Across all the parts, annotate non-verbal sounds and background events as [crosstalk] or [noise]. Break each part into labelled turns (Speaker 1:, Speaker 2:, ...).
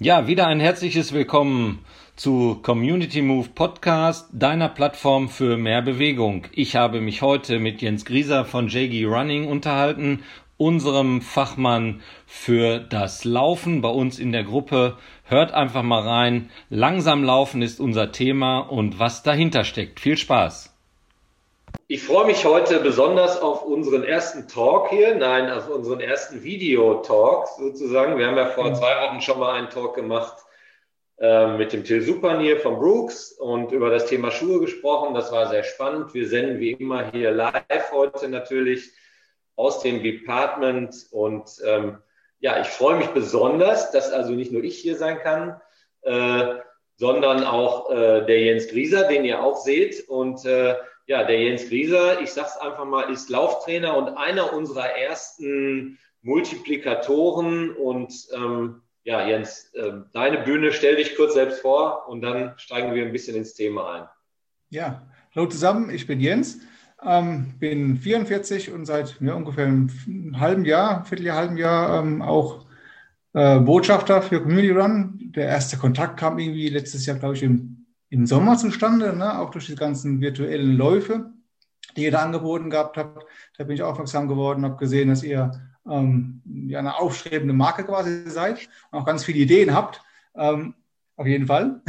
Speaker 1: Ja, wieder ein herzliches Willkommen zu Community Move Podcast, deiner Plattform für mehr Bewegung. Ich habe mich heute mit Jens Grieser von JG Running unterhalten, unserem Fachmann für das Laufen bei uns in der Gruppe. Hört einfach mal rein. Langsam laufen ist unser Thema und was dahinter steckt. Viel Spaß.
Speaker 2: Ich freue mich heute besonders auf unseren ersten Talk hier, nein, auf unseren ersten Video-Talk sozusagen. Wir haben ja vor zwei Wochen schon mal einen Talk gemacht äh, mit dem Till Supernier von Brooks und über das Thema Schuhe gesprochen. Das war sehr spannend. Wir senden wie immer hier live heute natürlich aus dem Department und ähm, ja, ich freue mich besonders, dass also nicht nur ich hier sein kann, äh, sondern auch äh, der Jens Grieser, den ihr auch seht und äh, ja, der Jens Grieser, ich sag's einfach mal, ist Lauftrainer und einer unserer ersten Multiplikatoren. Und ähm, ja, Jens, äh, deine Bühne, stell dich kurz selbst vor und dann steigen wir ein bisschen ins Thema ein.
Speaker 3: Ja, hallo zusammen, ich bin Jens, ähm, bin 44 und seit ja, ungefähr einem halben Jahr, Vierteljahr, halben Jahr ähm, auch äh, Botschafter für Community Run. Der erste Kontakt kam irgendwie letztes Jahr, glaube ich, im im Sommer zustande, ne? auch durch die ganzen virtuellen Läufe, die ihr da angeboten gehabt habt. Da bin ich aufmerksam geworden, habe gesehen, dass ihr ähm, ja, eine aufstrebende Marke quasi seid und auch ganz viele Ideen habt. Ähm, auf jeden Fall.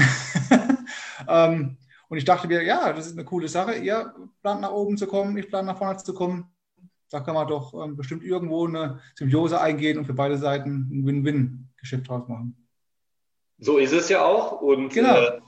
Speaker 3: [laughs] ähm, und ich dachte mir, ja, das ist eine coole Sache. Ihr plant nach oben zu kommen, ich plane nach vorne zu kommen. Da kann man doch ähm, bestimmt irgendwo eine Symbiose eingehen und für beide Seiten ein Win-Win-Geschäft draus machen.
Speaker 2: So ist es ja auch. Und genau. äh,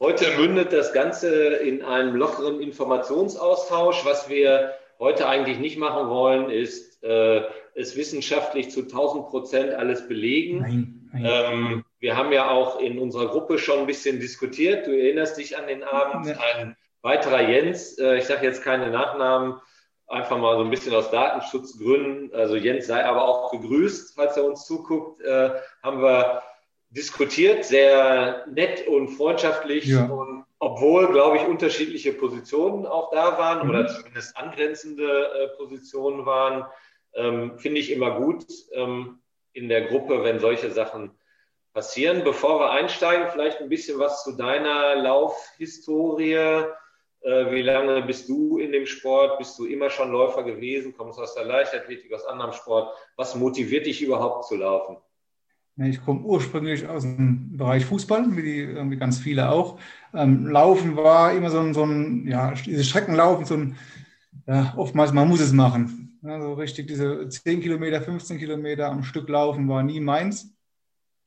Speaker 2: Heute mündet das Ganze in einem lockeren Informationsaustausch. Was wir heute eigentlich nicht machen wollen, ist äh, es wissenschaftlich zu 1000 Prozent alles belegen. Nein, nein. Ähm, wir haben ja auch in unserer Gruppe schon ein bisschen diskutiert. Du erinnerst dich an den Abend. Ja. Ein weiterer Jens, äh, ich sage jetzt keine Nachnamen, einfach mal so ein bisschen aus Datenschutzgründen. Also Jens sei aber auch gegrüßt, falls er uns zuguckt. Äh, haben wir diskutiert, sehr nett und freundschaftlich. Ja. Und obwohl, glaube ich, unterschiedliche Positionen auch da waren mhm. oder zumindest angrenzende äh, Positionen waren, ähm, finde ich immer gut ähm, in der Gruppe, wenn solche Sachen passieren. Bevor wir einsteigen, vielleicht ein bisschen was zu deiner Laufhistorie. Äh, wie lange bist du in dem Sport? Bist du immer schon Läufer gewesen? Kommst du aus der Leichtathletik, aus anderem Sport? Was motiviert dich überhaupt zu laufen?
Speaker 3: Ich komme ursprünglich aus dem Bereich Fußball, wie, die, ganz viele auch. Ähm, Laufen war immer so ein, so ein, ja, dieses Streckenlaufen, so ein, ja, oftmals, man muss es machen. Also richtig, diese 10 Kilometer, 15 Kilometer am Stück laufen war nie meins.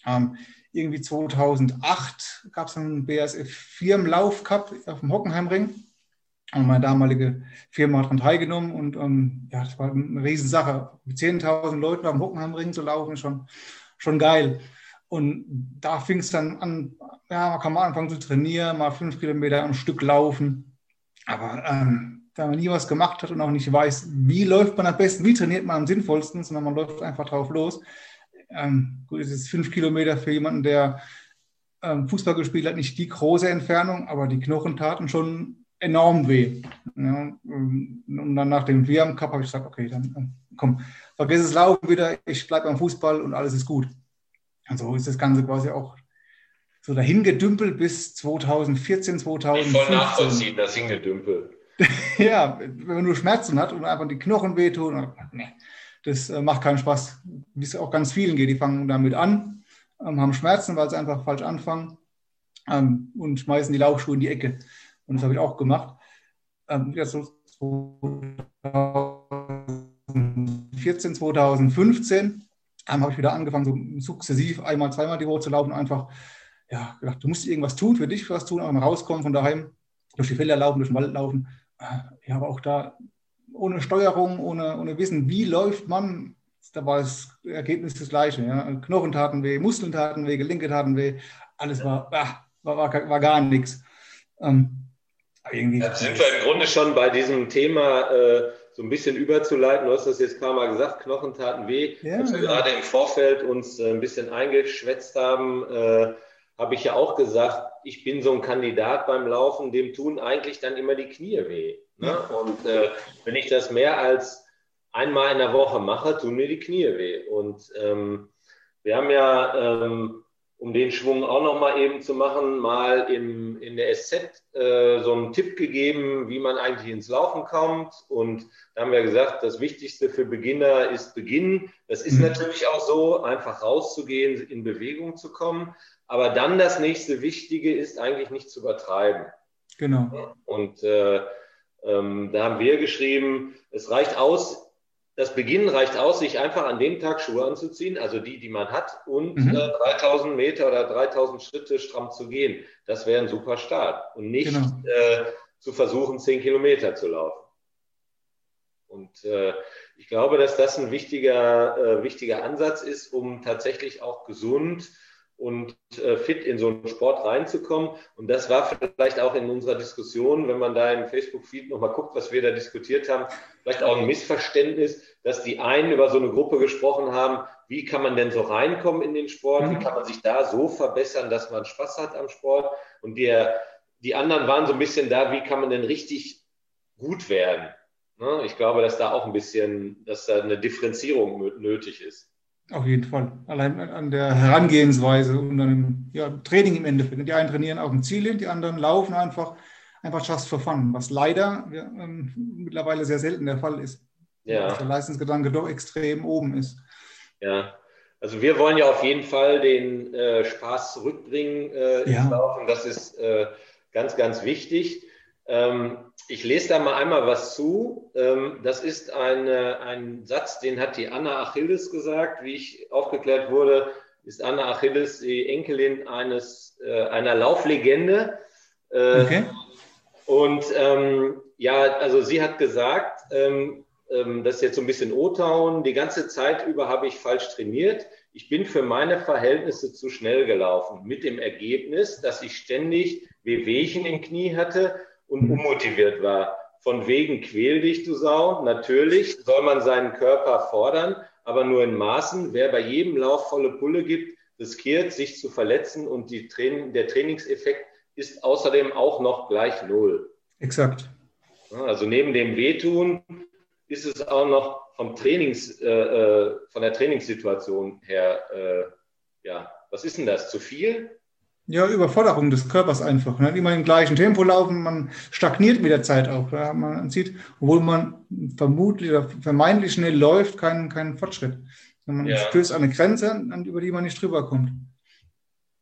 Speaker 3: Ähm, irgendwie 2008 gab es einen BASF Firmenlauf-Cup auf dem Hockenheimring. Und meine damalige Firma hat daran teilgenommen und ähm, ja, das war eine Riesensache. Mit 10.000 Leuten dem Hockenheimring zu laufen, schon schon geil. Und da fing es dann an, ja, man kann mal anfangen zu trainieren, mal fünf Kilometer am Stück laufen. Aber ähm, da man nie was gemacht hat und auch nicht weiß, wie läuft man am besten, wie trainiert man am sinnvollsten, sondern man läuft einfach drauf los. Ähm, gut, es ist fünf Kilometer für jemanden, der ähm, Fußball gespielt hat, nicht die große Entfernung, aber die Knochen taten schon enorm weh. Ja, und dann nach dem WM Cup habe ich gesagt, okay, dann äh, komm, vergiss das Laufen wieder, ich bleibe beim Fußball und alles ist gut. Und so ist das Ganze quasi auch so dahin gedümpelt bis 2014, 2015. Ich voll
Speaker 2: nachvollziehen, das Hingedümpel. [laughs]
Speaker 3: ja, wenn man nur Schmerzen hat und einfach die Knochen wehtun, nee, das äh, macht keinen Spaß. Wie es auch ganz vielen geht, die fangen damit an, ähm, haben Schmerzen, weil sie einfach falsch anfangen ähm, und schmeißen die Laufschuhe in die Ecke. Und das habe ich auch gemacht. Ähm, so 2014, 2015 ähm, habe ich wieder angefangen, so sukzessiv einmal, zweimal die Woche zu laufen. Einfach, ja, gedacht, du musst irgendwas tun, für dich was tun, auch mal rauskommen von daheim, durch die Felder laufen, durch den Wald laufen. Ja, aber auch da ohne Steuerung, ohne, ohne Wissen, wie läuft man, da war das Ergebnis das gleiche. Ja. Knochen taten weh, Muskeln taten weh, Gelenke taten weh, alles war, ah, war, war, war gar nichts. Ähm,
Speaker 2: irgendwie. Da sind wir im Grunde schon bei diesem Thema äh, so ein bisschen überzuleiten. Du hast das jetzt ein paar Mal gesagt, Knochen taten weh. Ja, Als wir ja. gerade im Vorfeld uns äh, ein bisschen eingeschwätzt haben, äh, habe ich ja auch gesagt, ich bin so ein Kandidat beim Laufen, dem tun eigentlich dann immer die Knie weh. Ne? Und äh, wenn ich das mehr als einmal in der Woche mache, tun mir die Knie weh. Und ähm, wir haben ja, ähm, um den Schwung auch nochmal eben zu machen, mal im, in der SZ äh, so einen Tipp gegeben, wie man eigentlich ins Laufen kommt. Und da haben wir gesagt, das Wichtigste für Beginner ist Beginnen. Das ist mhm. natürlich auch so, einfach rauszugehen, in Bewegung zu kommen. Aber dann das nächste Wichtige ist eigentlich nicht zu übertreiben.
Speaker 3: Genau.
Speaker 2: Und äh, ähm, da haben wir geschrieben, es reicht aus, das Beginnen reicht aus, sich einfach an dem Tag Schuhe anzuziehen, also die, die man hat, und mhm. äh, 3000 Meter oder 3000 Schritte stramm zu gehen. Das wäre ein super Start. Und nicht genau. äh, zu versuchen, 10 Kilometer zu laufen. Und äh, ich glaube, dass das ein wichtiger, äh, wichtiger Ansatz ist, um tatsächlich auch gesund und äh, fit in so einen Sport reinzukommen. Und das war vielleicht auch in unserer Diskussion, wenn man da im Facebook-Feed nochmal guckt, was wir da diskutiert haben, vielleicht auch ein Missverständnis, dass die einen über so eine Gruppe gesprochen haben, wie kann man denn so reinkommen in den Sport, wie mhm. kann man sich da so verbessern, dass man Spaß hat am Sport. Und der, die anderen waren so ein bisschen da, wie kann man denn richtig gut werden. Ne? Ich glaube, dass da auch ein bisschen, dass da eine Differenzierung nötig ist.
Speaker 3: Auf jeden Fall. Allein an der Herangehensweise und dann ja, Training im Endeffekt. Die einen trainieren auf dem Ziel hin, die anderen laufen einfach, einfach just for fun, was leider ja, ähm, mittlerweile sehr selten der Fall ist. Ja. Dass der Leistungsgedanke doch extrem oben ist.
Speaker 2: Ja, also wir wollen ja auf jeden Fall den äh, Spaß zurückbringen äh, ins ja. Laufen. Das ist äh, ganz, ganz wichtig. Ähm, ich lese da mal einmal was zu. Ähm, das ist eine, ein Satz, den hat die Anna Achilles gesagt. Wie ich aufgeklärt wurde, ist Anna Achilles die Enkelin eines, äh, einer Lauflegende. Äh, okay. Und ähm, ja, also sie hat gesagt, ähm, ähm, das ist jetzt so ein bisschen O-Town, die ganze Zeit über habe ich falsch trainiert. Ich bin für meine Verhältnisse zu schnell gelaufen, mit dem Ergebnis, dass ich ständig Wehwehchen im Knie hatte und unmotiviert war. Von wegen quäl dich, du Sau. Natürlich soll man seinen Körper fordern, aber nur in Maßen. Wer bei jedem Lauf volle Pulle gibt, riskiert, sich zu verletzen und die Training, der Trainingseffekt ist außerdem auch noch gleich null.
Speaker 3: Exakt.
Speaker 2: Also neben dem Wehtun ist es auch noch vom Trainings, äh, äh, von der Trainingssituation her, äh, ja, was ist denn das? Zu viel?
Speaker 3: Ja, Überforderung des Körpers einfach. Ne? Immer im gleichen Tempo laufen, man stagniert mit der Zeit auch. Ja? Man sieht, obwohl man vermutlich oder vermeintlich schnell läuft, keinen, keinen Fortschritt. Man ja. stößt an eine Grenze, über die man nicht drüber kommt.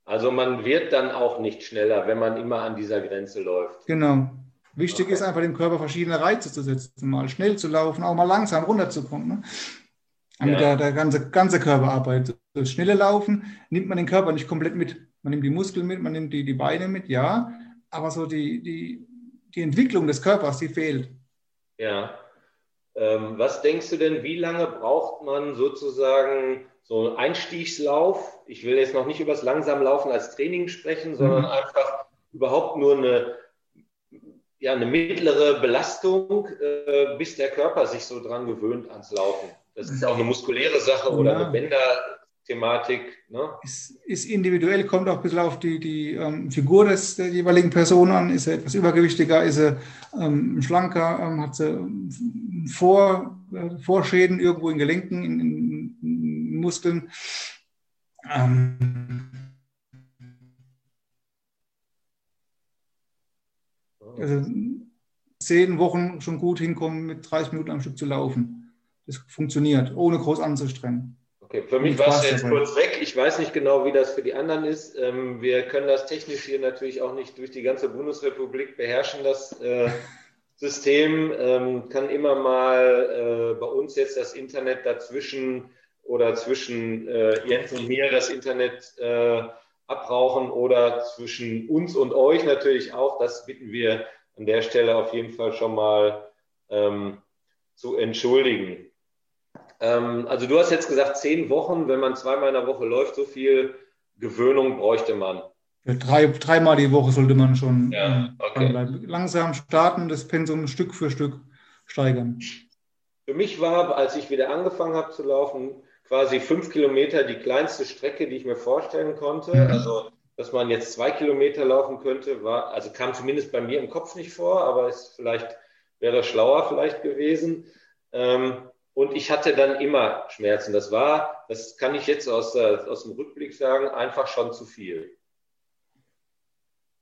Speaker 2: Also man wird dann auch nicht schneller, wenn man immer an dieser Grenze läuft.
Speaker 3: Genau. Wichtig okay. ist einfach dem Körper verschiedene Reize zu setzen, mal schnell zu laufen, auch mal langsam runterzukommen. Ne? Ja. Mit der, der ganze, ganze Körperarbeit. Das schnelle Laufen nimmt man den Körper nicht komplett mit. Man nimmt die Muskeln mit, man nimmt die, die Beine mit, ja, aber so die, die, die Entwicklung des Körpers, die fehlt.
Speaker 2: Ja. Ähm, was denkst du denn, wie lange braucht man sozusagen so einen Einstiegslauf? Ich will jetzt noch nicht über das Langsamlaufen als Training sprechen, sondern mhm. einfach überhaupt nur eine, ja, eine mittlere Belastung, äh, bis der Körper sich so dran gewöhnt ans Laufen. Das ist auch eine muskuläre Sache oder ja. eine Bänder, Thematik. Ne?
Speaker 3: Ist, ist, individuell, kommt auch ein bisschen auf die, die ähm, Figur des, der jeweiligen Person an. Ist er etwas übergewichtiger, ist er ähm, schlanker, ähm, hat sie ähm, Vor, äh, Vorschäden irgendwo in Gelenken, in, in, in Muskeln. Ähm, also zehn Wochen schon gut hinkommen, mit 30 Minuten am Stück zu laufen. Das funktioniert, ohne groß anzustrengen.
Speaker 2: Okay, für mich war es jetzt kurz weg. Ich weiß nicht genau, wie das für die anderen ist. Ähm, wir können das technisch hier natürlich auch nicht durch die ganze Bundesrepublik beherrschen, das äh, [laughs] System. Ähm, kann immer mal äh, bei uns jetzt das Internet dazwischen oder zwischen äh, Jens und mir das Internet äh, abrauchen oder zwischen uns und euch natürlich auch. Das bitten wir an der Stelle auf jeden Fall schon mal ähm, zu entschuldigen. Ähm, also du hast jetzt gesagt, zehn Wochen, wenn man zweimal in der Woche läuft, so viel Gewöhnung bräuchte man.
Speaker 3: Ja, drei, dreimal die Woche sollte man schon ja, ähm, okay. langsam starten, das Pensum Stück für Stück steigern.
Speaker 2: Für mich war, als ich wieder angefangen habe zu laufen, quasi fünf Kilometer die kleinste Strecke, die ich mir vorstellen konnte. Mhm. Also dass man jetzt zwei Kilometer laufen könnte, war, also kam zumindest bei mir im Kopf nicht vor, aber es vielleicht wäre schlauer vielleicht gewesen. Ähm, und ich hatte dann immer Schmerzen. Das war, das kann ich jetzt aus, aus dem Rückblick sagen, einfach schon zu viel.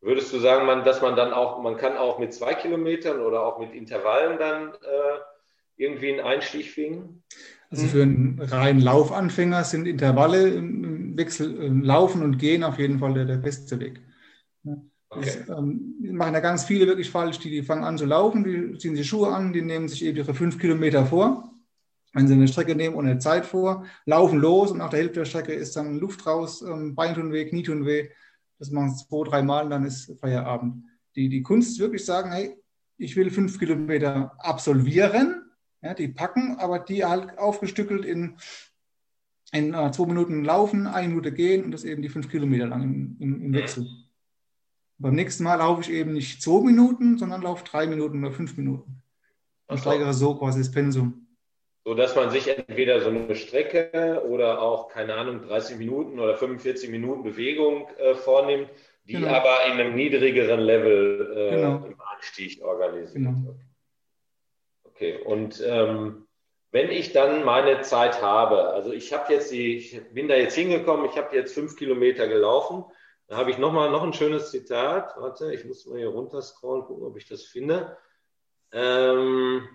Speaker 2: Würdest du sagen, man, dass man dann auch, man kann auch mit zwei Kilometern oder auch mit Intervallen dann äh, irgendwie einen Einstieg finden?
Speaker 3: Also für einen reinen Laufanfänger sind Intervalle im Wechsel äh, Laufen und Gehen auf jeden Fall der, der beste Weg. Okay. Das ähm, machen ja ganz viele wirklich falsch, die, die fangen an zu laufen, die ziehen sich Schuhe an, die nehmen sich eben ihre fünf Kilometer vor wenn Sie eine Strecke nehmen und eine Zeit vor, laufen los und nach der Hälfte der Strecke ist dann Luft raus, ähm, Bein tun weh, Knie tun weh. Das machen Sie zwei, drei Mal und dann ist Feierabend. Die, die Kunst ist wirklich sagen, hey, ich will fünf Kilometer absolvieren, ja, die packen, aber die halt aufgestückelt in, in äh, zwei Minuten laufen, eine Minute gehen und das eben die fünf Kilometer lang im, im, im Wechsel. Beim nächsten Mal laufe ich eben nicht zwei Minuten, sondern laufe drei Minuten oder fünf Minuten. Und steigere so quasi das Pensum
Speaker 2: so dass man sich entweder so eine Strecke oder auch, keine Ahnung, 30 Minuten oder 45 Minuten Bewegung äh, vornimmt, die genau. aber in einem niedrigeren Level äh, genau. im Anstieg organisiert genau. wird. Okay, und ähm, wenn ich dann meine Zeit habe, also ich habe jetzt die, ich bin da jetzt hingekommen, ich habe jetzt fünf Kilometer gelaufen, da habe ich nochmal noch ein schönes Zitat. Warte, ich muss mal hier runter scrollen, gucken, ob ich das finde. Ähm,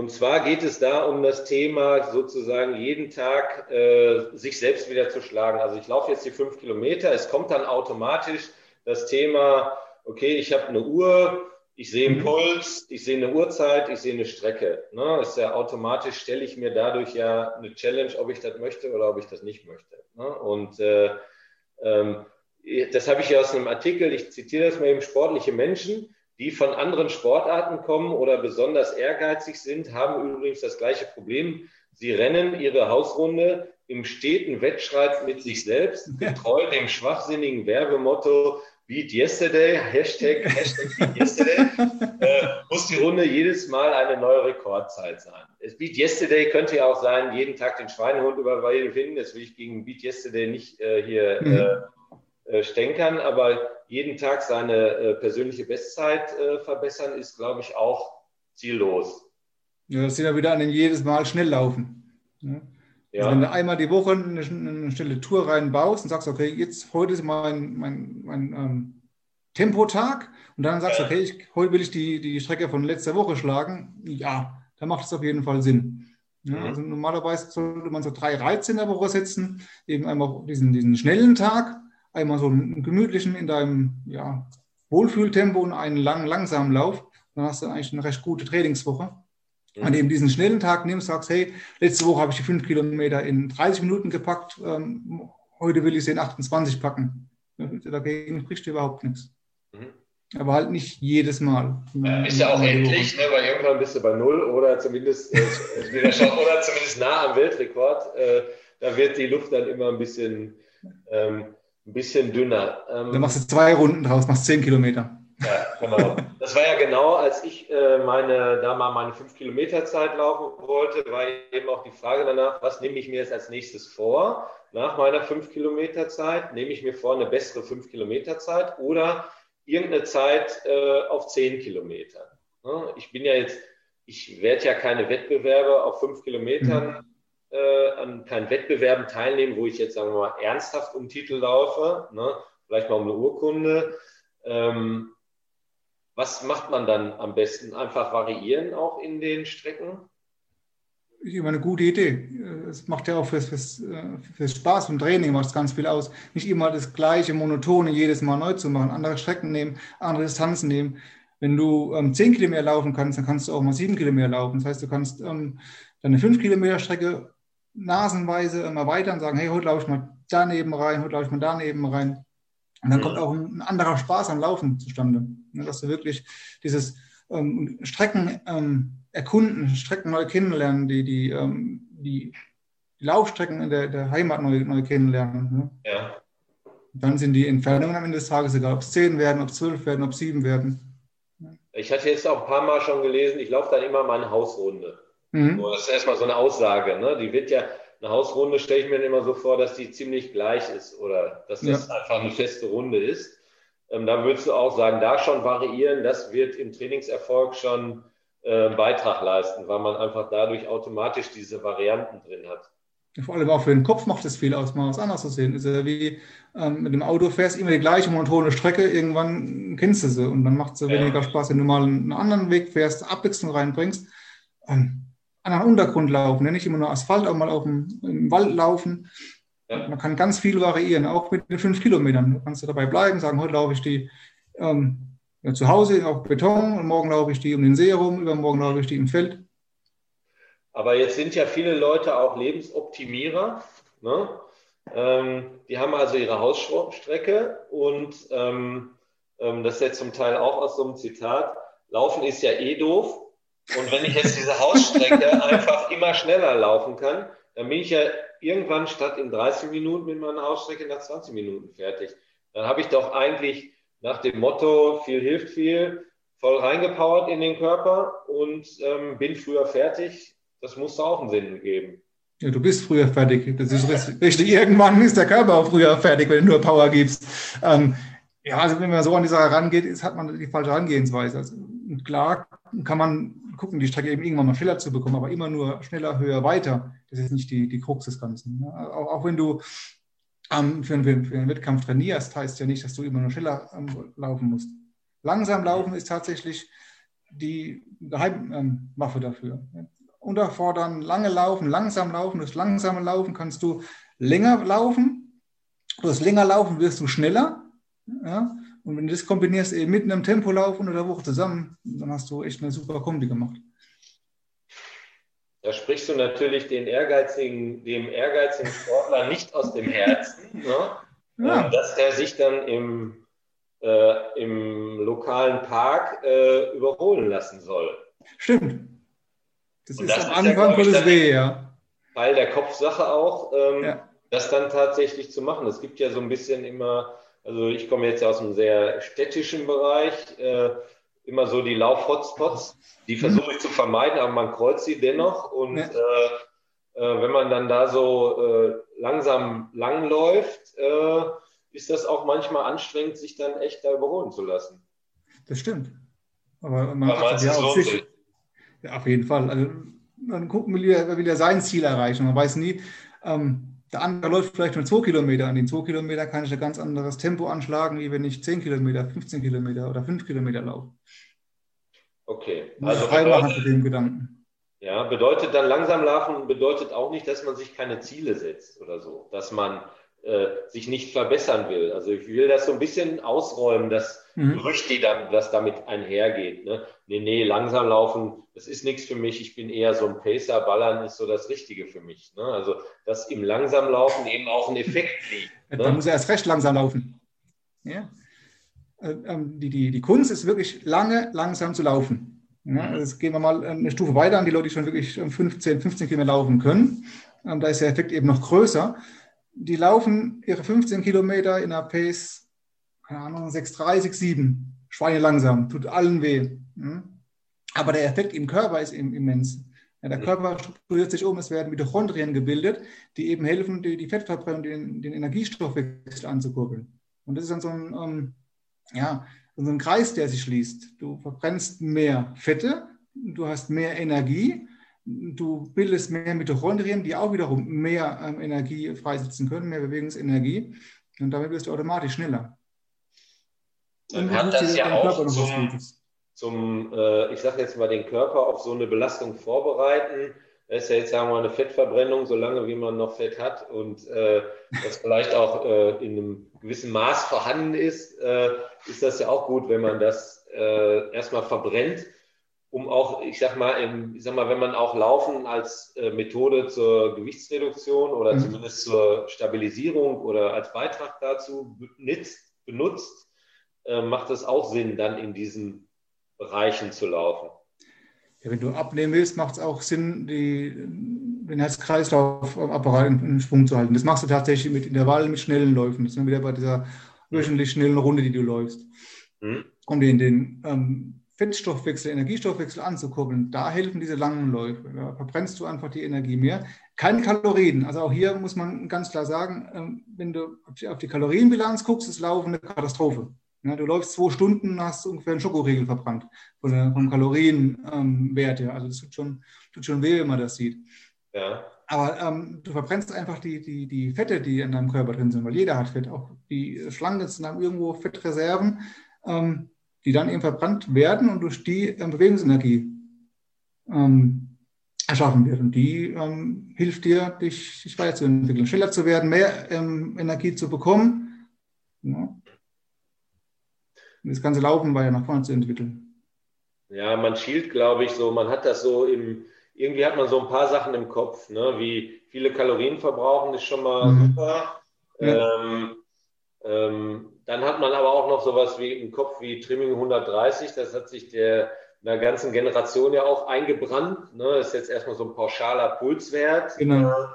Speaker 2: Und zwar geht es da um das Thema sozusagen jeden Tag äh, sich selbst wieder zu schlagen. Also ich laufe jetzt die fünf Kilometer, es kommt dann automatisch das Thema, okay, ich habe eine Uhr, ich sehe einen mhm. Puls, ich sehe eine Uhrzeit, ich sehe eine Strecke. Ne? Ist ja automatisch, stelle ich mir dadurch ja eine Challenge, ob ich das möchte oder ob ich das nicht möchte. Ne? Und äh, ähm, das habe ich ja aus einem Artikel, ich zitiere das mal eben, sportliche Menschen die von anderen Sportarten kommen oder besonders ehrgeizig sind, haben übrigens das gleiche Problem. Sie rennen ihre Hausrunde im steten Wettstreit mit sich selbst, getreu dem schwachsinnigen Werbemotto Beat Yesterday, Hashtag, Hashtag Beat Yesterday, [laughs] äh, muss die Runde jedes Mal eine neue Rekordzeit sein. Es Beat Yesterday könnte ja auch sein, jeden Tag den Schweinehund überwinden. Das will ich gegen Beat Yesterday nicht äh, hier mhm. äh, äh, stänkern, aber jeden Tag seine äh, persönliche Bestzeit äh, verbessern, ist, glaube ich, auch ziellos.
Speaker 3: Ja, das sind ja wieder an den jedes Mal schnell laufen. Ja. Ja. Also wenn du einmal die Woche eine, eine schnelle Tour reinbaust und sagst, okay, jetzt heute ist mein, mein, mein ähm, Tempotag und dann sagst du, ja. okay, ich, heute will ich die, die Strecke von letzter Woche schlagen, ja, dann macht es auf jeden Fall Sinn. Ja, mhm. also normalerweise sollte man so drei Reize in der Woche setzen, eben einmal diesen, diesen schnellen Tag, einmal so einen gemütlichen in deinem ja, Wohlfühltempo und einen langen, langsamen Lauf. Dann hast du eigentlich eine recht gute Trainingswoche. Mhm. An dem diesen schnellen Tag nimmst, sagst, hey, letzte Woche habe ich die fünf Kilometer in 30 Minuten gepackt, ähm, heute will ich sie in 28 packen. Dagegen spricht überhaupt nichts. Mhm. Aber halt nicht jedes Mal.
Speaker 2: Ja, ist ja auch endlich, ne, weil irgendwann bist du bei Null oder zumindest, äh, oder zumindest nah am Weltrekord. Äh, da wird die Luft dann immer ein bisschen ähm, ein bisschen dünner.
Speaker 3: Ähm, Dann machst du zwei Runden draus, machst zehn Kilometer.
Speaker 2: Ja, genau. Das war ja genau, als ich äh, meine, da mal meine 5 Kilometer Zeit laufen wollte, war eben auch die Frage danach, was nehme ich mir jetzt als nächstes vor? Nach meiner 5 Kilometer Zeit nehme ich mir vor eine bessere 5 Kilometer Zeit oder irgendeine Zeit äh, auf 10 Kilometern. Ne? Ich bin ja jetzt, ich werde ja keine Wettbewerbe auf 5 Kilometern mhm äh, an keinen Wettbewerben teilnehmen, wo ich jetzt, sagen wir mal, ernsthaft um Titel laufe, ne? vielleicht mal um eine Urkunde. Ähm, was macht man dann am besten? Einfach variieren auch in den Strecken?
Speaker 3: Ich immer eine gute Idee. Es macht ja auch fürs, fürs, fürs Spaß und Training macht es ganz viel aus. Nicht immer das gleiche Monotone jedes Mal neu zu machen, andere Strecken nehmen, andere Distanzen nehmen. Wenn du ähm, 10 Kilometer laufen kannst, dann kannst du auch mal 7 Kilometer laufen. Das heißt, du kannst ähm, deine 5 Kilometer Strecke nasenweise immer weiter und sagen, hey, heute laufe ich mal daneben rein, heute laufe ich mal daneben rein. Und dann mhm. kommt auch ein, anderer Spaß am Laufen zustande. Ne, dass du wirklich dieses ähm, Strecken ähm, erkunden, Strecken neu kennenlernen, die, die, ähm, die, die Laufstrecken in der, der Heimat neu, neu kennenlernen. Ne? Ja. Dann sind die Entfernungen am Ende des Tages egal, ob es zehn werden, ob es zwölf werden, ob es sieben werden.
Speaker 2: Ich hatte jetzt auch ein paar Mal schon gelesen, ich laufe dann immer meine Hausrunde. Mhm. So, das ist erstmal so eine Aussage. Ne? Die wird ja, eine Hausrunde stelle ich mir immer so vor, dass die ziemlich gleich ist oder dass das ja. einfach eine feste Runde ist. Ähm, da würdest du auch sagen, da schon variieren, das wird im Trainingserfolg schon äh, einen Beitrag leisten, weil man einfach dadurch automatisch diese Varianten drin hat.
Speaker 3: Vor allem auch für den Kopf macht es viel aus, mal was anderes zu sehen. Ist ja wie ähm, mit dem Auto fährst, immer die gleiche monotone Strecke, irgendwann kennst du sie und dann macht es ja. weniger Spaß, wenn du mal einen anderen Weg fährst, Abwechslung reinbringst. Ähm, an einen Untergrund laufen, ne? nicht immer nur Asphalt, auch mal auf dem, im Wald laufen. Ja. Man kann ganz viel variieren, auch mit den fünf Kilometern. Du kannst dabei bleiben, sagen, heute laufe ich die ähm, ja, zu Hause auf Beton und morgen laufe ich die um den See herum, übermorgen laufe ich die im Feld.
Speaker 2: Aber jetzt sind ja viele Leute auch Lebensoptimierer. Ne? Ähm, die haben also ihre Hausstrecke und ähm, ähm, das ist jetzt zum Teil auch aus so einem Zitat. Laufen ist ja eh doof. Und wenn ich jetzt diese Hausstrecke [laughs] einfach immer schneller laufen kann, dann bin ich ja irgendwann statt in 30 Minuten mit meiner Hausstrecke nach 20 Minuten fertig. Dann habe ich doch eigentlich nach dem Motto, viel hilft viel, voll reingepowert in den Körper und ähm, bin früher fertig. Das muss auch einen Sinn geben.
Speaker 3: Ja, du bist früher fertig. Das ist richtig. Irgendwann ist der Körper auch früher fertig, wenn du nur Power gibst. Ähm, ja, also wenn man so an die Sache rangeht, ist, hat man die falsche Herangehensweise. Also, klar kann man gucken, die Strecke eben irgendwann mal schneller zu bekommen, aber immer nur schneller, höher, weiter. Das ist nicht die, die Krux des Ganzen. Ne? Auch, auch, wenn du ähm, für, einen, für, einen, Wettkampf trainierst, heißt ja nicht, dass du immer nur schneller ähm, laufen musst. Langsam laufen ist tatsächlich die Geheimwaffe ähm, dafür. Unterfordern, lange laufen, langsam laufen. Durch langsame Laufen kannst du länger laufen. Durch länger laufen wirst du schneller. Ja? Und wenn du das kombinierst eben mit einem Tempolauf unter der Woche zusammen, dann hast du echt eine super Kombi gemacht.
Speaker 2: Da sprichst du natürlich den ehrgeizigen, dem ehrgeizigen Sportler [laughs] nicht aus dem Herzen, ne? ja. Dass er sich dann im, äh, im lokalen Park äh, überholen lassen soll.
Speaker 3: Stimmt. Das Und ist das am Anfang von das Weh, ja.
Speaker 2: Teil der Kopfsache auch, ähm, ja. das dann tatsächlich zu machen. Es gibt ja so ein bisschen immer also ich komme jetzt aus einem sehr städtischen Bereich, äh, immer so die Lauf-Hotspots, die mhm. versuche ich zu vermeiden, aber man kreuzt sie dennoch. Und ja. äh, äh, wenn man dann da so äh, langsam langläuft, äh, ist das auch manchmal anstrengend, sich dann echt da überholen zu lassen.
Speaker 3: Das stimmt. Aber man achtet ja auf sich. Ja, auf jeden Fall. Also man gucken will, er will ja sein Ziel erreichen. Man weiß nie, ähm, der andere läuft vielleicht nur zwei Kilometer. An den zwei Kilometer kann ich ein ganz anderes Tempo anschlagen, wie wenn ich zehn Kilometer, 15 Kilometer oder fünf Kilometer laufe.
Speaker 2: Okay.
Speaker 3: Also frei machen für den Gedanken.
Speaker 2: Ja, bedeutet dann langsam laufen, bedeutet auch nicht, dass man sich keine Ziele setzt oder so, dass man äh, sich nicht verbessern will. Also ich will das so ein bisschen ausräumen, das mhm. Gerücht, die dann, das damit einhergeht. Ne? Nee, nee, langsam laufen, das ist nichts für mich. Ich bin eher so ein Pacer, Ballern ist so das Richtige für mich. Ne? Also, dass im langsam Laufen eben auch ein Effekt liegt. [laughs]
Speaker 3: Ne? Dann muss er erst recht langsam laufen. Ja? Äh, ähm, die, die, die Kunst ist wirklich lange, langsam zu laufen. Ja, mhm. also gehen wir mal eine Stufe weiter an die Leute, die schon wirklich 15, 15 Kilometer laufen können. Ähm, da ist der Effekt eben noch größer die laufen ihre 15 Kilometer in einer Pace, keine Ahnung, 6,30, 7. Schweine langsam, tut allen weh. Aber der Effekt im Körper ist immens. Der Körper strukturiert sich um, es werden Mitochondrien gebildet, die eben helfen, die, Fettverbrennung, den, den Energiestoffwechsel anzukurbeln. Und das ist dann so ein, ähm, ja, so ein Kreis, der sich schließt. Du verbrennst mehr Fette, du hast mehr Energie Du bildest mehr Mitochondrien, die auch wiederum mehr ähm, Energie freisetzen können, mehr Bewegungsenergie. Und damit wirst du automatisch schneller.
Speaker 2: Man hat das ja auch zum, zum äh, ich sage jetzt mal, den Körper auf so eine Belastung vorbereiten. Das ist ja jetzt, sagen wir mal, eine Fettverbrennung, solange wie man noch Fett hat und äh, das vielleicht auch äh, in einem gewissen Maß vorhanden ist, äh, ist das ja auch gut, wenn man das äh, erstmal verbrennt um auch, ich sag mal, im, ich sag mal, wenn man auch Laufen als äh, Methode zur Gewichtsreduktion oder mhm. zumindest zur Stabilisierung oder als Beitrag dazu benutzt, benutzt äh, macht es auch Sinn, dann in diesen Bereichen zu laufen.
Speaker 3: Ja, wenn du abnehmen willst, macht es auch Sinn, die, den Herz-Kreislauf-Apparat in, in, Schwung zu halten. Das machst du tatsächlich mit Intervallen, mit schnellen Läufen. Das sind wir wieder bei dieser wöchentlich schnellen Runde, die du läufst. Mhm. Um den, den ähm, Fettstoffwechsel, Energiestoffwechsel anzukurbeln, da helfen diese langen Läufe. Da verbrennst du einfach die Energie mehr. Keine Kalorien. Also auch hier muss man ganz klar sagen, ähm, wenn du auf die Kalorienbilanz guckst, ist Laufen eine Katastrophe. Du läufst zwei Stunden, hast ungefähr einen Schokoriegel verbrannt von vom Kalorienwert her. Also das tut schon, tut schon weh, wenn man das sieht. Ja. Aber ähm, du verbrennst einfach die, die, die Fette, die in deinem Körper drin sind, weil jeder hat Fett. Auch die Schlangen haben irgendwo Fettreserven. Ähm, die dann eben verbrannt werden und durch die ähm, Bewegungsenergie ähm, erschaffen wird. Und die ähm, hilft dir, dich, dich weiterzuentwickeln, schneller zu werden, mehr ähm, Energie zu bekommen. Ja. das ganze Laufen weiter nach vorne zu entwickeln.
Speaker 2: Ja, man schielt, glaube ich, so, man hat das so im, irgendwie hat man so ein paar Sachen im Kopf, ne? wie viele Kalorien verbrauchen, ist schon mal mhm. super. Ja. Ähm, ähm, dann hat man aber auch noch sowas wie im Kopf wie Trimming 130. Das hat sich der einer ganzen Generation ja auch eingebrannt. Ne? Das ist jetzt erstmal so ein pauschaler Pulswert, genau.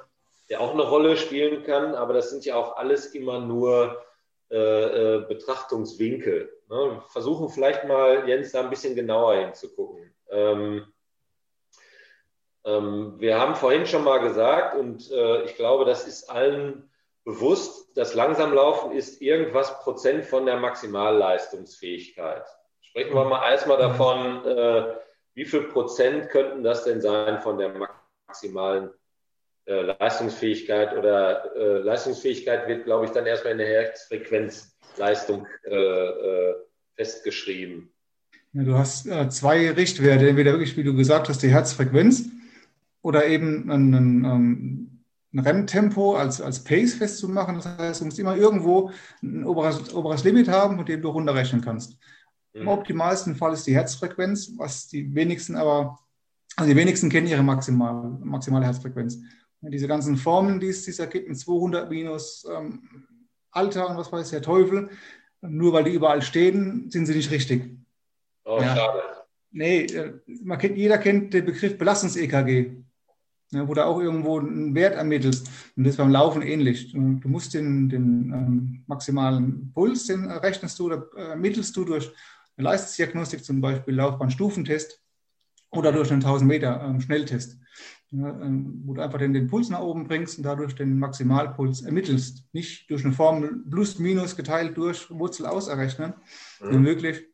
Speaker 2: Der auch eine Rolle spielen kann. Aber das sind ja auch alles immer nur äh, äh, Betrachtungswinkel. Ne? Versuchen vielleicht mal, Jens, da ein bisschen genauer hinzugucken. Ähm, ähm, wir haben vorhin schon mal gesagt, und äh, ich glaube, das ist allen bewusst, das Langsamlaufen ist irgendwas Prozent von der Maximalleistungsfähigkeit. Sprechen wir mal erstmal davon, äh, wie viel Prozent könnten das denn sein von der maximalen äh, Leistungsfähigkeit oder äh, Leistungsfähigkeit wird, glaube ich, dann erstmal in der Herzfrequenzleistung äh, äh, festgeschrieben.
Speaker 3: Ja, du hast äh, zwei Richtwerte, entweder wirklich, wie du gesagt hast, die Herzfrequenz oder eben ein, ein, ähm, ein Renntempo als, als Pace festzumachen. Das heißt, du musst immer irgendwo ein oberes, oberes Limit haben, mit dem du runterrechnen kannst. Mhm. Im optimalsten Fall ist die Herzfrequenz, was die wenigsten aber, also die wenigsten kennen ihre maximale, maximale Herzfrequenz. Und diese ganzen Formen, die es dieser gibt mit 200 minus ähm, Alter und was weiß der Teufel, nur weil die überall stehen, sind sie nicht richtig. Oh, ja. schade. Nee, äh, man kennt, jeder kennt den Begriff Belastungs-EKG ne, wo du auch irgendwo einen Wert ermittelst. Und das ist beim Laufen ähnlich. Du, musst den, den ähm, maximalen Puls, den rechnest du oder äh, ermittelst du durch eine Leistungsdiagnostik, zum Beispiel Laufbahnstufentest oder durch einen 1000 Meter ähm, Schnelltest. Ja, ähm, wo du einfach den, den Puls nach oben bringst und dadurch den Maximalpuls ermittelst. Nicht durch eine Formel plus minus geteilt durch Wurzel aus errechnen, mhm. wie möglich.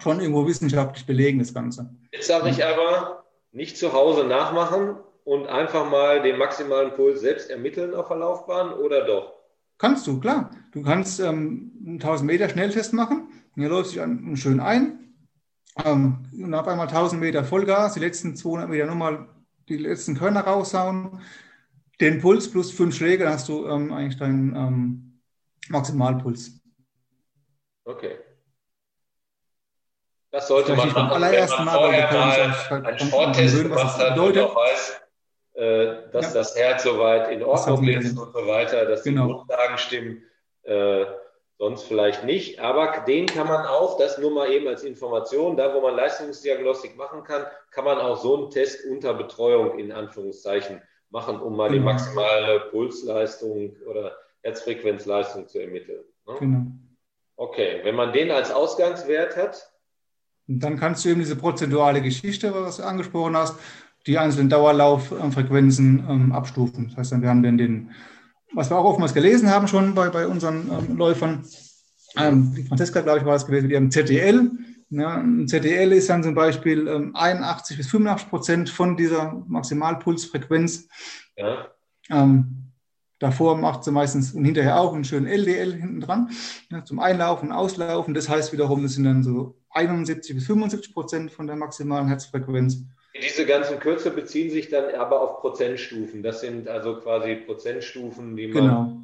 Speaker 3: Schon irgendwo wissenschaftlich belegen, das Ganze.
Speaker 2: Jetzt sage ich aber, nicht zu Hause nachmachen, und einfach mal den maximalen Puls selbst ermitteln auf der Laufbahn oder doch?
Speaker 3: Kannst du, klar. Du kannst ähm, einen 1000 Meter Schnelltest machen. Hier läuft sich schön ein. Ähm, und auf einmal 1000 Meter Vollgas, die letzten 200 Meter nochmal die letzten Körner raushauen. Den Puls plus fünf Schläge, dann hast du ähm, eigentlich deinen ähm, Maximalpuls.
Speaker 2: Okay. Das sollte man machen, allerersten wenn man vorher mal einen Sporttest gemacht hat und auch weiß, dass ja. das Herz soweit in Ordnung ist und so weiter, dass genau. die Grundlagen stimmen. Äh, sonst vielleicht nicht. Aber den kann man auch, das nur mal eben als Information, da wo man Leistungsdiagnostik machen kann, kann man auch so einen Test unter Betreuung in Anführungszeichen machen, um mal genau. die maximale Pulsleistung oder Herzfrequenzleistung zu ermitteln. Ne? Genau. Okay, wenn man den als Ausgangswert hat.
Speaker 3: Und dann kannst du eben diese prozentuale Geschichte, was du angesprochen hast, die einzelnen Dauerlauffrequenzen ähm, abstufen. Das heißt, dann, wir haben dann den, was wir auch oftmals gelesen haben schon bei, bei unseren ähm, Läufern, ähm, die Franziska, glaube ich, war es gewesen, die haben ZDL. Ja, ein ZDL ist dann zum Beispiel ähm, 81 bis 85 Prozent von dieser Maximalpulsfrequenz. Ja. Ähm, davor macht sie meistens und hinterher auch einen schönen LDL hinten dran ja, zum Einlaufen und Auslaufen. Das heißt wiederum, das sind dann so 71 bis 75 Prozent von der maximalen Herzfrequenz.
Speaker 2: Diese ganzen Kürze beziehen sich dann aber auf Prozentstufen. Das sind also quasi Prozentstufen, die man genau.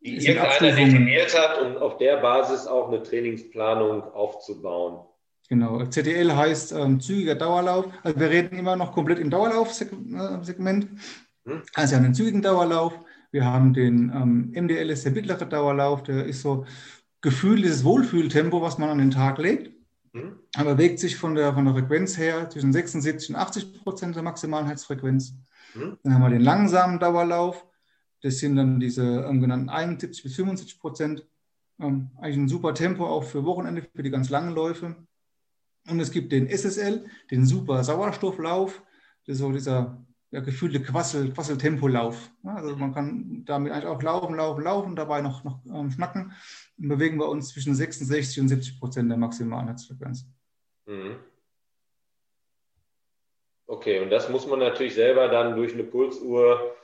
Speaker 2: die irgendeiner definiert hat, um auf der Basis auch eine Trainingsplanung aufzubauen.
Speaker 3: Genau, CTL heißt ähm, zügiger Dauerlauf. Also wir reden immer noch komplett im Dauerlaufsegment. Hm? Also wir haben den zügigen Dauerlauf, wir haben den ähm, MDL, ist der mittlere Dauerlauf, der ist so gefühlt dieses Wohlfühltempo, was man an den Tag legt. Mhm. Er bewegt sich von der, von der Frequenz her zwischen 76 und 80 Prozent der maximalen Herzfrequenz. Mhm. Dann haben wir den langsamen Dauerlauf. Das sind dann diese ähm, genannten 71 bis 75 Prozent. Ähm, eigentlich ein super Tempo auch für Wochenende, für die ganz langen Läufe. Und es gibt den SSL, den Super Sauerstofflauf. Das ist so dieser ja, gefühlte Quassel, Quasseltempolauf. Ja, also man kann damit eigentlich auch laufen, laufen, laufen, dabei noch, noch ähm, schnacken. Und bewegen wir uns zwischen 66 und 70 Prozent der maximalen Herzfrequenz. Mhm.
Speaker 2: Okay, und das muss man natürlich selber dann durch eine Pulsuhr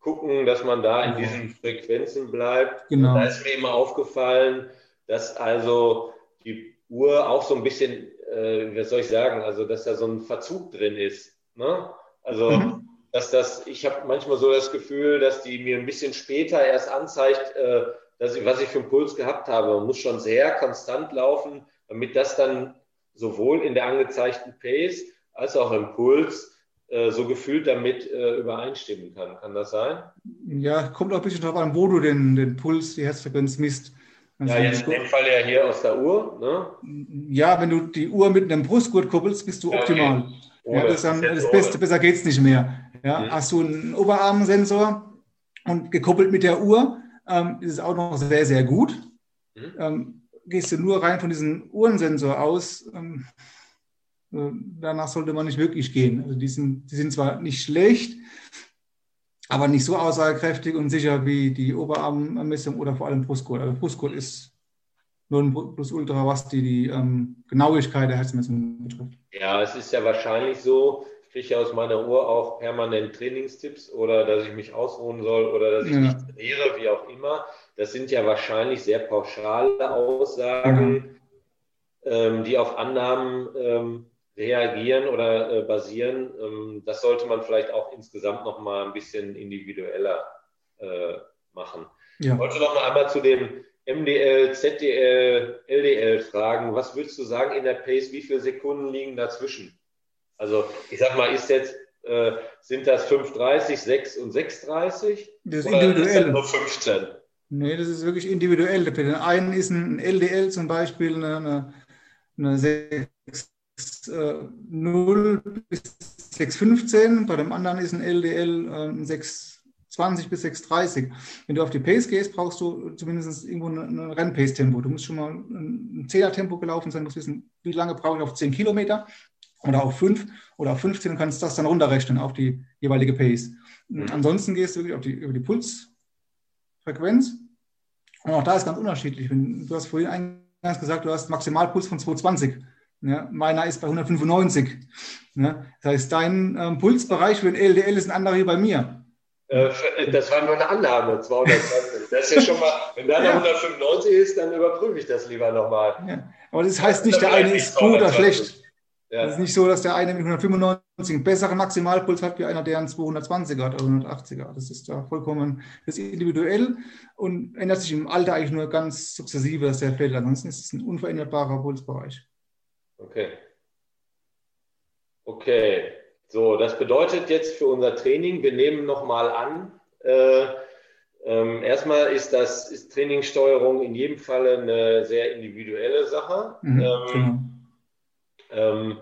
Speaker 2: gucken, dass man da in diesen Frequenzen bleibt. Genau. Da ist mir immer aufgefallen, dass also die Uhr auch so ein bisschen, äh, was soll ich sagen, also dass da so ein Verzug drin ist. Ne? Also, mhm. dass das, ich habe manchmal so das Gefühl, dass die mir ein bisschen später erst anzeigt, äh, dass ich, was ich für einen Puls gehabt habe. Man muss schon sehr konstant laufen, damit das dann sowohl in der angezeigten Pace als auch im Puls äh, so gefühlt damit äh, übereinstimmen kann. Kann das sein?
Speaker 3: Ja, kommt auch ein bisschen darauf an, wo du den, den Puls, die Herzfrequenz misst.
Speaker 2: Also ja, jetzt in dem Fall ja hier aus der Uhr. Ne?
Speaker 3: Ja, wenn du die Uhr mit einem Brustgurt kuppelst, bist du optimal. Okay. Ja, das ist dann das Beste, besser geht es nicht mehr. Ja, mhm. Hast du einen Oberarmsensor und gekoppelt mit der Uhr, ähm, ist es auch noch sehr, sehr gut. Mhm. Ähm, gehst du nur rein von diesem Uhrensensor aus, ähm, äh, danach sollte man nicht wirklich gehen. Also die sind, die sind zwar nicht schlecht, aber nicht so aussagekräftig und sicher wie die Oberarmmessung oder vor allem Brustgurt. Also Brustgurt ist nur ein plus ultra, was die, die ähm, Genauigkeit der Herzmessung betrifft.
Speaker 2: Ja, es ist ja wahrscheinlich so, ich kriege ja aus meiner Uhr auch permanent Trainingstipps oder dass ich mich ausruhen soll oder dass ich ja. nicht trainiere, wie auch immer. Das sind ja wahrscheinlich sehr pauschale Aussagen, ja. ähm, die auf Annahmen ähm, reagieren oder äh, basieren. Ähm, das sollte man vielleicht auch insgesamt noch mal ein bisschen individueller äh, machen. Ja. Ich wollte noch mal einmal zu dem MDL, ZDL, LDL fragen. Was würdest du sagen in der Pace? Wie viele Sekunden liegen dazwischen? Also ich sag mal, ist jetzt äh, sind das 5,30, 6 und 6,30?
Speaker 3: Das ist individuell. Ist das
Speaker 2: nur 15?
Speaker 3: Nee, das ist wirklich individuell. Bei den einen ist ein LDL zum Beispiel eine, eine 6 0 bis 6,15, bei dem anderen ist ein LDL äh, 6,20 bis 6,30. Wenn du auf die Pace gehst, brauchst du zumindest irgendwo ein, Rennpace-Tempo. Du musst schon mal ein 10er-Tempo gelaufen sein, musst wissen, wie lange brauche ich auf 10 Kilometer oder auf 5 oder auf 15 und kannst das dann runterrechnen auf die jeweilige Pace. Mhm. Ansonsten gehst du auf die, über die Pulsfrequenz und auch da ist ganz unterschiedlich. Du hast vorhin eingangs gesagt, du hast Maximalpuls von 220. Ja, meiner ist bei 195. Ja, das heißt, dein ähm, Pulsbereich für den LDL ist ein anderer wie bei mir.
Speaker 2: Äh, das war nur eine Annahme, 220. Das ist ja schon mal, wenn da ja. 195 ist, dann überprüfe ich das lieber nochmal.
Speaker 3: Ja. Aber das heißt nicht, der eine ist gut oder schlecht. Ja. Es ist nicht so, dass der eine mit 195 einen besseren Maximalpuls hat, wie einer, der einen 220er hat oder 180er. Das ist da vollkommen das ist individuell und ändert sich im Alter eigentlich nur ganz sukzessive, dass der fällt. Ansonsten ist es ein unveränderbarer Pulsbereich.
Speaker 2: Okay. Okay. So, das bedeutet jetzt für unser Training, wir nehmen nochmal an, äh, ähm, erstmal ist das ist Trainingssteuerung in jedem Fall eine sehr individuelle Sache. Mhm, ähm, genau. ähm,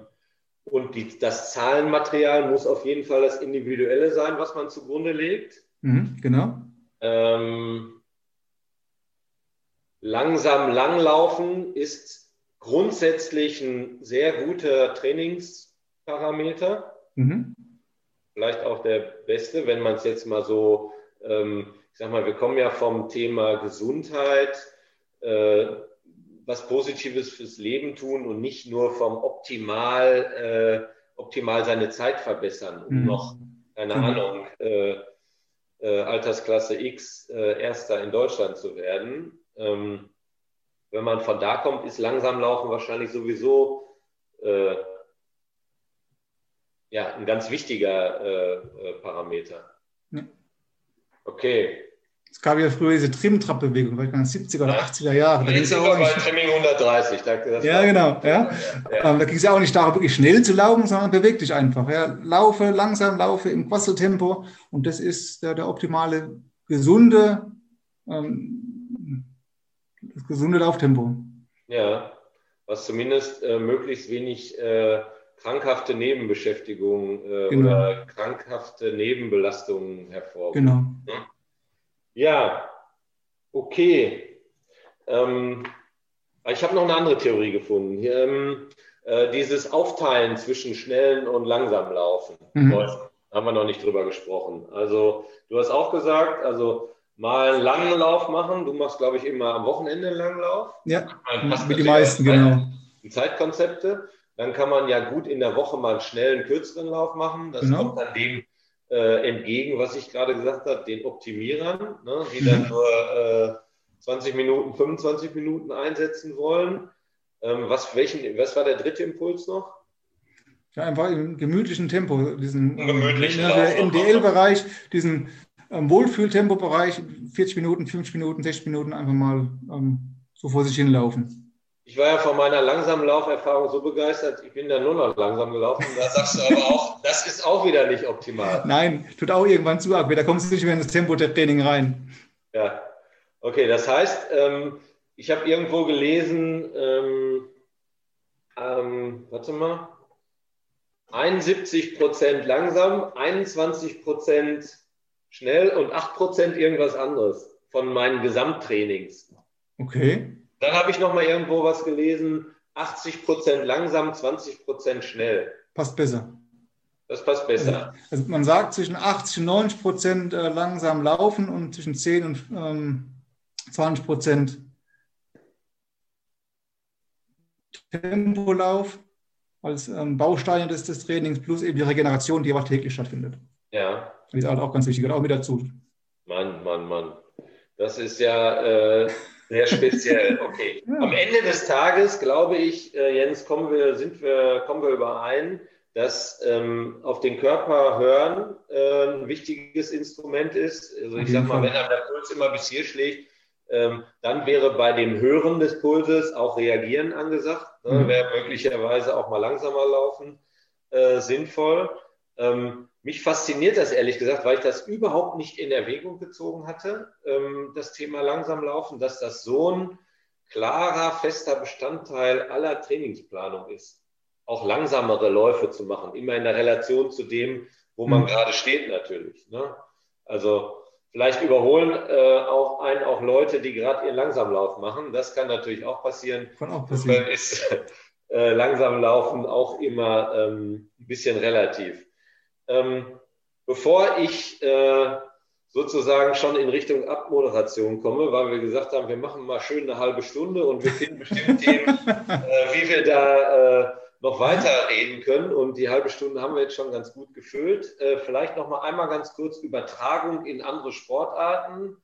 Speaker 2: und die, das Zahlenmaterial muss auf jeden Fall das Individuelle sein, was man zugrunde legt.
Speaker 3: Mhm, genau.
Speaker 2: Ähm, langsam langlaufen ist grundsätzlich ein sehr guter Trainingsparameter. Mhm. Vielleicht auch der beste, wenn man es jetzt mal so, ähm, ich sag mal, wir kommen ja vom Thema Gesundheit, äh, was Positives fürs Leben tun und nicht nur vom optimal, äh, optimal seine Zeit verbessern, um mhm. noch, keine mhm. Ahnung, äh, äh Altersklasse X äh, Erster in Deutschland zu werden. Ähm, wenn man von da kommt, ist langsam laufen wahrscheinlich sowieso äh, ja, ein ganz wichtiger äh, äh Parameter. Ja. Okay.
Speaker 3: Es gab ja früher diese Trim-Trap-Bewegung, vielleicht in den 70er oder 80er Jahren.
Speaker 2: Da ging es ja auch nicht, Trimming 130. Da,
Speaker 3: ja, genau. Ja. ja. Ähm, da ging es ja auch nicht darum, wirklich schnell zu laufen, sondern beweg dich einfach. Ja. Laufe langsam, laufe im Quasseltempo und das ist der, der optimale, gesunde ähm, das gesunde Lauftempo.
Speaker 2: Ja, was zumindest äh, möglichst wenig äh, krankhafte Nebenbeschäftigung äh, genau. oder krankhafte Nebenbelastungen hervorruft.
Speaker 3: Genau.
Speaker 2: Ja, okay. Ähm, ich habe noch eine andere Theorie gefunden. Hier, ähm, Äh, dieses Aufteilen zwischen schnellen und langsamen Laufen. Mhm. Haben wir noch nicht drüber gesprochen. Also, du hast auch gesagt, also mal einen langen Lauf machen. Du machst, glaube ich, immer am Wochenende einen langen Lauf.
Speaker 3: Ja, mit die meisten, genau.
Speaker 2: Zeitkonzepte. Dann kann man ja gut in der Woche mal einen schnellen, kürzeren Lauf machen. Das genau. kommt dann dem äh, entgegen, was ich gerade gesagt habe, den Optimierern, ne, die dann mhm. nur äh, 20 Minuten, 25 Minuten einsetzen wollen. Ähm, was, welchen, was war der dritte Impuls noch?
Speaker 3: Ja, einfach im gemütlichen Tempo, diesen
Speaker 2: gemütlichen
Speaker 3: MDL-Bereich, diesen ähm, Wohlfühltempo-Bereich, 40 Minuten, 50 Minuten, 60 Minuten einfach mal ähm, so vor sich hinlaufen.
Speaker 2: Ich war ja von meiner langsamen Lauferfahrung so begeistert, ich bin da nur noch langsam gelaufen. Da sagst du aber auch, das ist auch wieder nicht optimal.
Speaker 3: Nein, tut auch irgendwann zu arg. Da kommst du nicht mehr in das Tempo-Training rein.
Speaker 2: Ja, okay. Das heißt, ähm, ich habe irgendwo gelesen, ähm, ähm, warte mal, 71 Prozent langsam, 21 Prozent schnell und 8 Prozent irgendwas anderes von meinen Gesamttrainings.
Speaker 3: Okay.
Speaker 2: Dann habe ich noch mal irgendwo was gelesen, 80 Prozent langsam, 20 Prozent schnell.
Speaker 3: Passt besser.
Speaker 2: Das passt besser.
Speaker 3: Also man sagt zwischen 80 und 90 Prozent äh, langsam laufen und zwischen 10 und ähm, 20 Prozent Tempolauf als ähm, Bausteine des, des Trainings plus eben die Regeneration, die aber täglich stattfindet.
Speaker 2: Ja.
Speaker 3: Das ist halt auch ganz wichtig, auch mit dazu.
Speaker 2: Mann, Mann, Mann. Das ist ja äh, sehr speziell. Okay. [laughs] Ja. Am Ende des Tages, glaube ich, äh, Jens, kommen wir, sind wir, kommen wir überein, dass ähm, auf den Körper hören äh, ein wichtiges Instrument ist. Also ich sage mal, wenn einem der Puls immer bis hier schlägt, ähm, dann wäre bei dem Hören des Pulses auch Reagieren angesagt. Ne? Mhm. Wäre möglicherweise auch mal langsamer laufen äh, sinnvoll. Ähm, mich fasziniert das ehrlich gesagt, weil ich das überhaupt nicht in Erwägung gezogen hatte, ähm, das Thema langsam laufen, dass das so ein klarer, fester Bestandteil aller Trainingsplanung ist. Auch langsamere Läufe zu machen, immer in der Relation zu dem, wo man mhm. gerade steht natürlich. Ne? Also vielleicht überholen äh, auch einen auch Leute, die gerade ihren Langsamlauf machen. Das kann natürlich auch passieren.
Speaker 3: Kann auch passieren.
Speaker 2: Ist äh, langsam laufen auch immer ähm, ein bisschen relativ. Ähm, bevor ich äh, sozusagen schon in Richtung Abmoderation komme, weil wir gesagt haben, wir machen mal schön eine halbe Stunde und wir finden bestimmt [laughs] Themen, äh, wie wir da äh, noch weiter reden können. Und die halbe Stunde haben wir jetzt schon ganz gut gefüllt. Äh, vielleicht noch mal einmal ganz kurz Übertragung in andere Sportarten.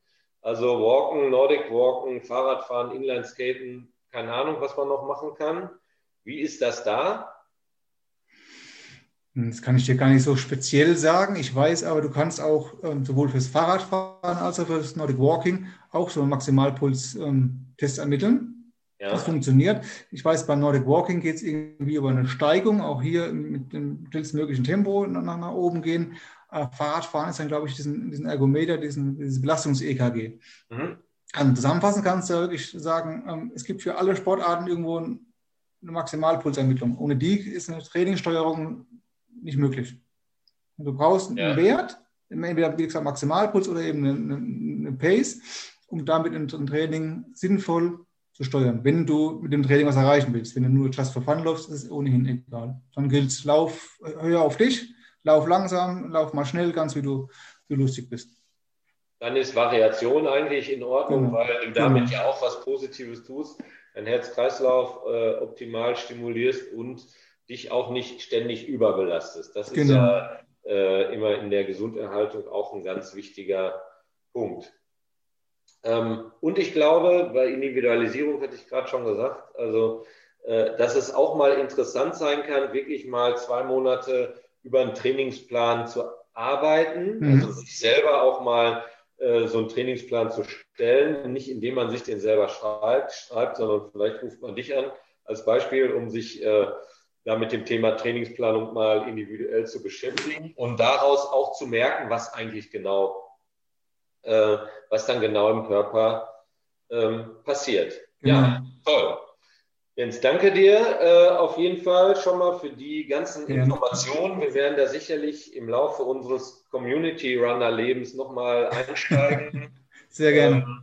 Speaker 2: Also Walken, Nordic Walken, Fahrradfahren, Inlineskaten, keine Ahnung, was man noch machen kann. Wie ist das da?
Speaker 3: Das kann ich dir gar nicht so speziell sagen. Ich weiß aber, du kannst auch ähm, sowohl fürs Fahrradfahren als auch fürs Nordic Walking auch so einen Maximalpuls-Test ähm, ermitteln. Ja. Das funktioniert. Ich weiß, beim Nordic Walking geht es irgendwie über eine Steigung, auch hier mit dem schnellstmöglichen Tempo nach, nach oben gehen. Äh, Fahrradfahren ist dann, glaube ich, diesen, diesen Ergometer, diesen, dieses Belastungs-EKG. Mhm. Also zusammenfassend kannst du wirklich sagen, ähm, es gibt für alle Sportarten irgendwo eine Maximalpulsermittlung. Ohne die ist eine Trainingssteuerung nicht möglich. Du brauchst ja. einen Wert, entweder wie gesagt Maximalpuls oder eben eine, eine Pace, um damit ein Training sinnvoll zu steuern. Wenn du mit dem Training was erreichen willst, wenn du nur Just for Fun läufst, ist es ohnehin egal. Dann gilt es, lauf höher auf dich, lauf langsam, lauf mal schnell, ganz wie du, wie lustig bist.
Speaker 2: Dann ist Variation eigentlich in Ordnung, genau. weil du damit genau. ja auch was Positives tust, dein Herz-Kreislauf äh, optimal stimulierst und dich auch nicht ständig überbelastest. Das genau. ist ja äh, immer in der Gesunderhaltung auch ein ganz wichtiger Punkt. Ähm, und ich glaube, bei Individualisierung hatte ich gerade schon gesagt, also äh, dass es auch mal interessant sein kann, wirklich mal zwei Monate über einen Trainingsplan zu arbeiten, mhm. also sich selber auch mal äh, so einen Trainingsplan zu stellen, nicht indem man sich den selber schreibt, schreibt, sondern vielleicht ruft man dich an als Beispiel, um sich äh, da mit dem Thema Trainingsplanung mal individuell zu beschäftigen und daraus auch zu merken, was eigentlich genau, äh, was dann genau im Körper ähm, passiert. Ja, ja, toll. Jens, danke dir äh, auf jeden Fall schon mal für die ganzen ja. Informationen. Wir werden da sicherlich im Laufe unseres Community Runner Lebens nochmal einsteigen. [laughs]
Speaker 3: Sehr gerne. Ähm,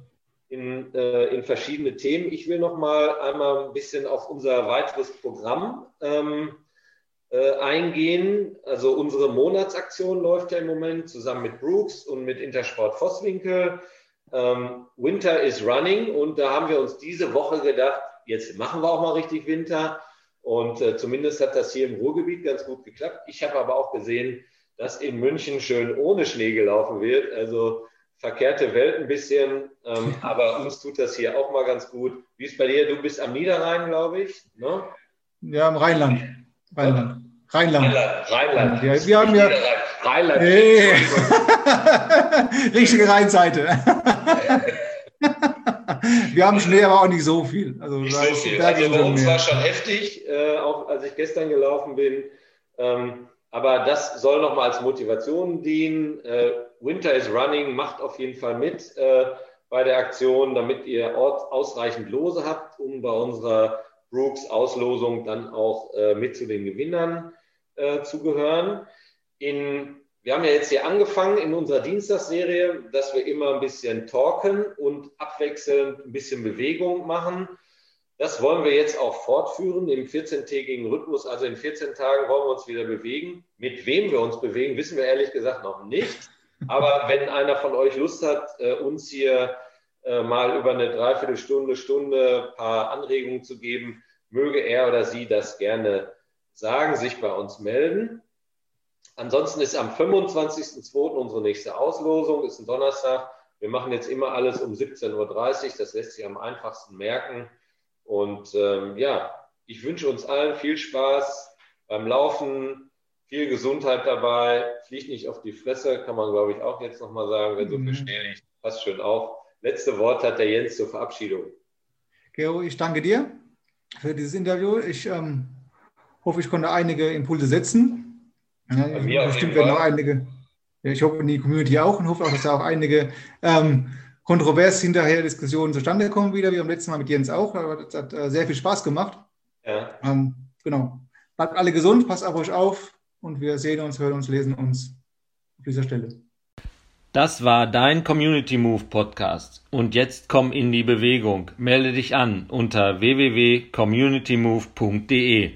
Speaker 2: in, äh, in verschiedene Themen. Ich will noch mal einmal ein bisschen auf unser weiteres Programm ähm, äh, eingehen. Also unsere Monatsaktion läuft ja im Moment zusammen mit Brooks und mit Intersport Vosswinkel. Ähm, Winter is running und da haben wir uns diese Woche gedacht, jetzt machen wir auch mal richtig Winter. Und äh, zumindest hat das hier im Ruhrgebiet ganz gut geklappt. Ich habe aber auch gesehen, dass in München schön ohne Schnee gelaufen wird. Also verkehrte Welt ein bisschen, ähm, aber uns tut das hier auch mal ganz gut. Wie ist bei dir? Du bist am Niederrhein, glaube ich. Ne?
Speaker 3: Ja, im Rheinland.
Speaker 2: Rheinland. Rheinland. Rheinland. Rheinland.
Speaker 3: Ja, wir haben ja. Rheinland. Nee. [laughs] Richtige Rheinseite. [laughs] wir haben Schnee, aber auch nicht so viel.
Speaker 2: Also, nicht so viel. Also bei uns war schon heftig, äh, auch als ich gestern gelaufen bin. Ähm, aber das soll nochmal als Motivation dienen. Äh, Winter is Running macht auf jeden Fall mit äh, bei der Aktion, damit ihr ausreichend Lose habt, um bei unserer Brooks-Auslosung dann auch äh, mit zu den Gewinnern äh, zu gehören. In, wir haben ja jetzt hier angefangen in unserer Dienstagsserie, dass wir immer ein bisschen talken und abwechselnd ein bisschen Bewegung machen. Das wollen wir jetzt auch fortführen im 14-tägigen Rhythmus. Also in 14 Tagen wollen wir uns wieder bewegen. Mit wem wir uns bewegen, wissen wir ehrlich gesagt noch nicht. Aber wenn einer von euch Lust hat, äh, uns hier äh, mal über eine Dreiviertelstunde, Stunde ein paar Anregungen zu geben, möge er oder sie das gerne sagen, sich bei uns melden. Ansonsten ist am 25.02. unsere nächste Auslosung, ist ein Donnerstag. Wir machen jetzt immer alles um 17.30 Uhr, das lässt sich am einfachsten merken. Und ähm, ja, ich wünsche uns allen viel Spaß beim Laufen, viel Gesundheit dabei, fliegt nicht auf die Fresse, kann man glaube ich auch jetzt nochmal sagen, wenn so viel mhm. Schnee liegt, passt schön auf. Letzte Wort hat der Jens zur Verabschiedung.
Speaker 3: Gero, ich danke dir für dieses Interview. Ich ähm, hoffe, ich konnte einige Impulse setzen. Ja, mir bestimmt werden auch einige. Ich hoffe, die Community auch und hoffe auch, dass da auch einige ähm, kontrovers hinterher Diskussionen zustande kommen wieder, wie beim letzten Mal mit Jens auch. Das hat äh, sehr viel Spaß gemacht. Ja. Ähm, genau. Bleibt alle gesund, passt auf euch auf und wir sehen uns, hören uns, lesen uns auf dieser Stelle.
Speaker 1: Das war dein Community Move Podcast. Und jetzt komm in die Bewegung. Melde dich an unter www.communitymove.de.